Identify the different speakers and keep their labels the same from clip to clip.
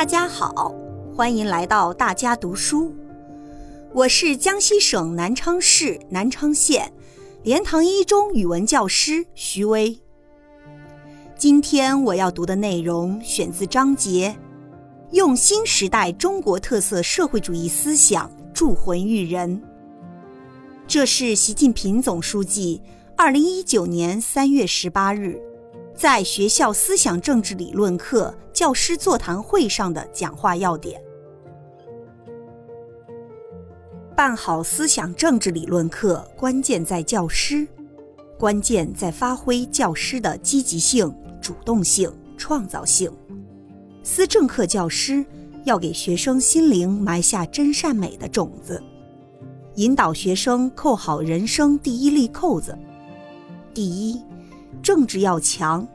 Speaker 1: 大家好，欢迎来到大家读书。我是江西省南昌市南昌县莲塘一中语文教师徐威。今天我要读的内容选自章节《用新时代中国特色社会主义思想铸魂育人》，这是习近平总书记二零一九年三月十八日。在学校思想政治理论课教师座谈会上的讲话要点。办好思想政治理论课，关键在教师，关键在发挥教师的积极性、主动性、创造性。思政课教师要给学生心灵埋下真善美的种子，引导学生扣好人生第一粒扣子。第一。政治要强，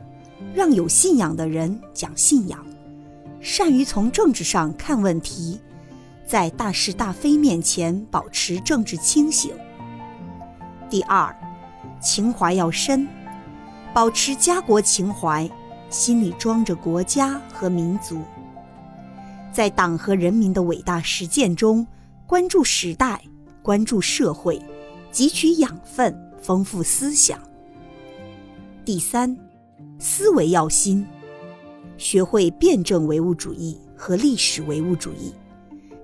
Speaker 1: 让有信仰的人讲信仰，善于从政治上看问题，在大是大非面前保持政治清醒。第二，情怀要深，保持家国情怀，心里装着国家和民族，在党和人民的伟大实践中关注时代，关注社会，汲取养分，丰富思想。第三，思维要新，学会辩证唯物主义和历史唯物主义，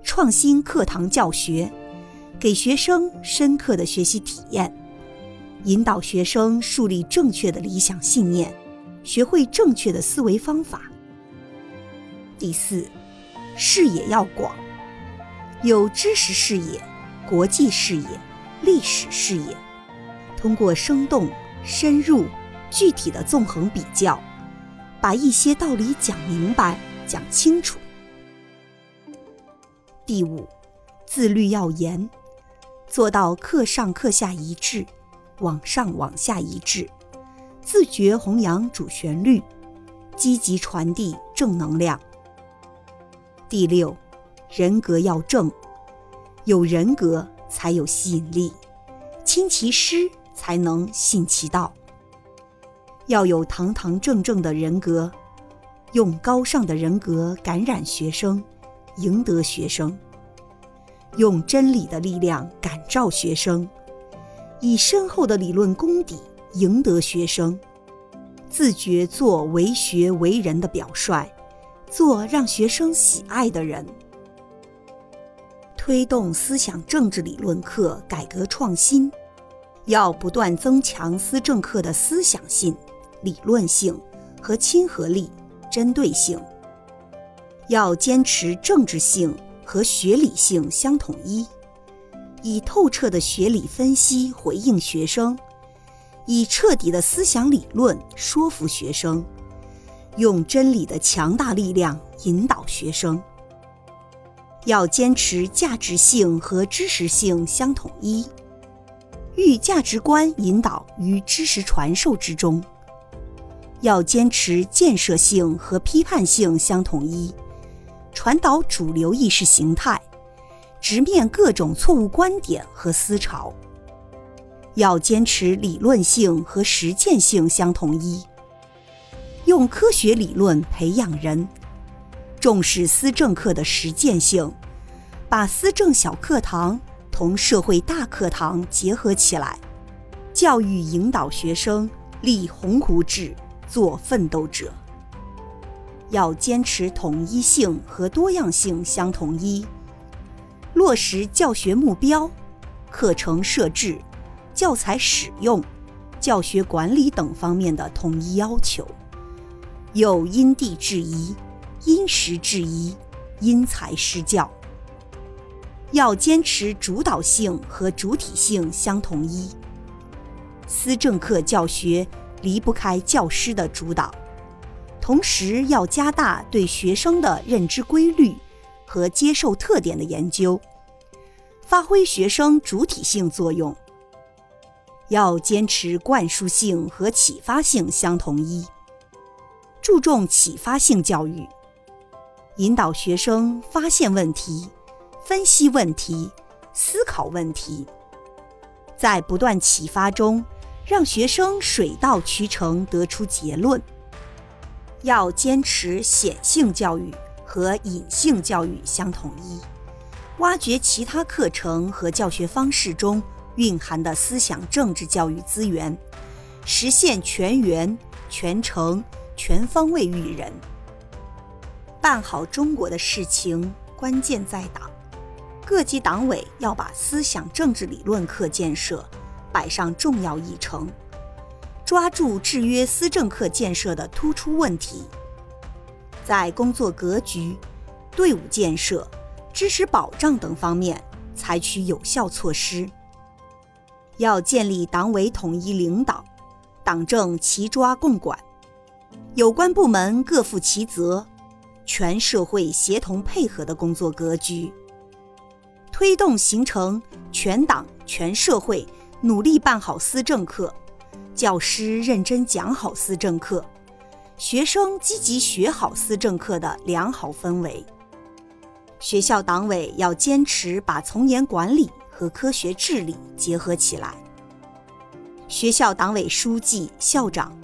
Speaker 1: 创新课堂教学，给学生深刻的学习体验，引导学生树立正确的理想信念，学会正确的思维方法。第四，视野要广，有知识视野、国际视野、历史视野，通过生动深入。具体的纵横比较，把一些道理讲明白、讲清楚。第五，自律要严，做到课上课下一致，网上网下一致，自觉弘扬主旋律，积极传递正能量。第六，人格要正，有人格才有吸引力，亲其师才能信其道。要有堂堂正正的人格，用高尚的人格感染学生，赢得学生；用真理的力量感召学生，以深厚的理论功底赢得学生。自觉做为学为人的表率，做让学生喜爱的人。推动思想政治理论课改革创新，要不断增强思政课的思想性。理论性和亲和力、针对性，要坚持政治性和学理性相统一，以透彻的学理分析回应学生，以彻底的思想理论说服学生，用真理的强大力量引导学生。要坚持价值性和知识性相统一，寓价值观引导于知识传授之中。要坚持建设性和批判性相统一，传导主流意识形态，直面各种错误观点和思潮。要坚持理论性和实践性相统一，用科学理论培养人，重视思政课的实践性，把思政小课堂同社会大课堂结合起来，教育引导学生立鸿鹄志。做奋斗者，要坚持统一性和多样性相统一，落实教学目标、课程设置、教材使用、教学管理等方面的统一要求，有因地制宜、因时制宜、因材施教。要坚持主导性和主体性相统一，思政课教学。离不开教师的主导，同时要加大对学生的认知规律和接受特点的研究，发挥学生主体性作用。要坚持灌输性和启发性相统一，注重启发性教育，引导学生发现问题、分析问题、思考问题，在不断启发中。让学生水到渠成得出结论。要坚持显性教育和隐性教育相统一，挖掘其他课程和教学方式中蕴含的思想政治教育资源，实现全员、全程、全方位育人。办好中国的事情，关键在党。各级党委要把思想政治理论课建设摆上重要议程，抓住制约思政课建设的突出问题。在工作格局、队伍建设、知识保障等方面采取有效措施。要建立党委统一领导、党政齐抓共管、有关部门各负其责、全社会协同配合的工作格局，推动形成全党全社会努力办好思政课，教师认真讲好思政课。学生积极学好思政课的良好氛围。学校党委要坚持把从严管理和科学治理结合起来。学校党委书记、校长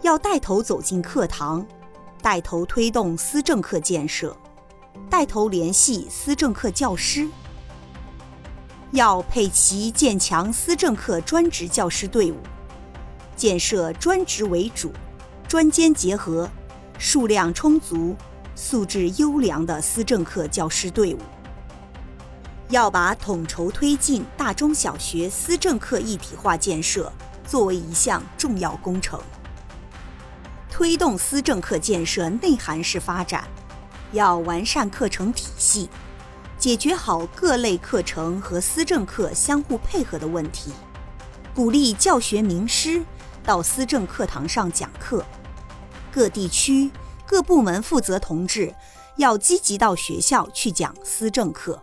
Speaker 1: 要带头走进课堂，带头推动思政课建设，带头联系思政课教师。要配齐建强思政课专职教师队伍，建设专职为主。专兼结合、数量充足、素质优良的思政课教师队伍，要把统筹推进大中小学思政课一体化建设作为一项重要工程。推动思政课建设内涵式发展，要完善课程体系，解决好各类课程和思政课相互配合的问题，鼓励教学名师到思政课堂上讲课。各地区、各部门负责同志要积极到学校去讲思政课。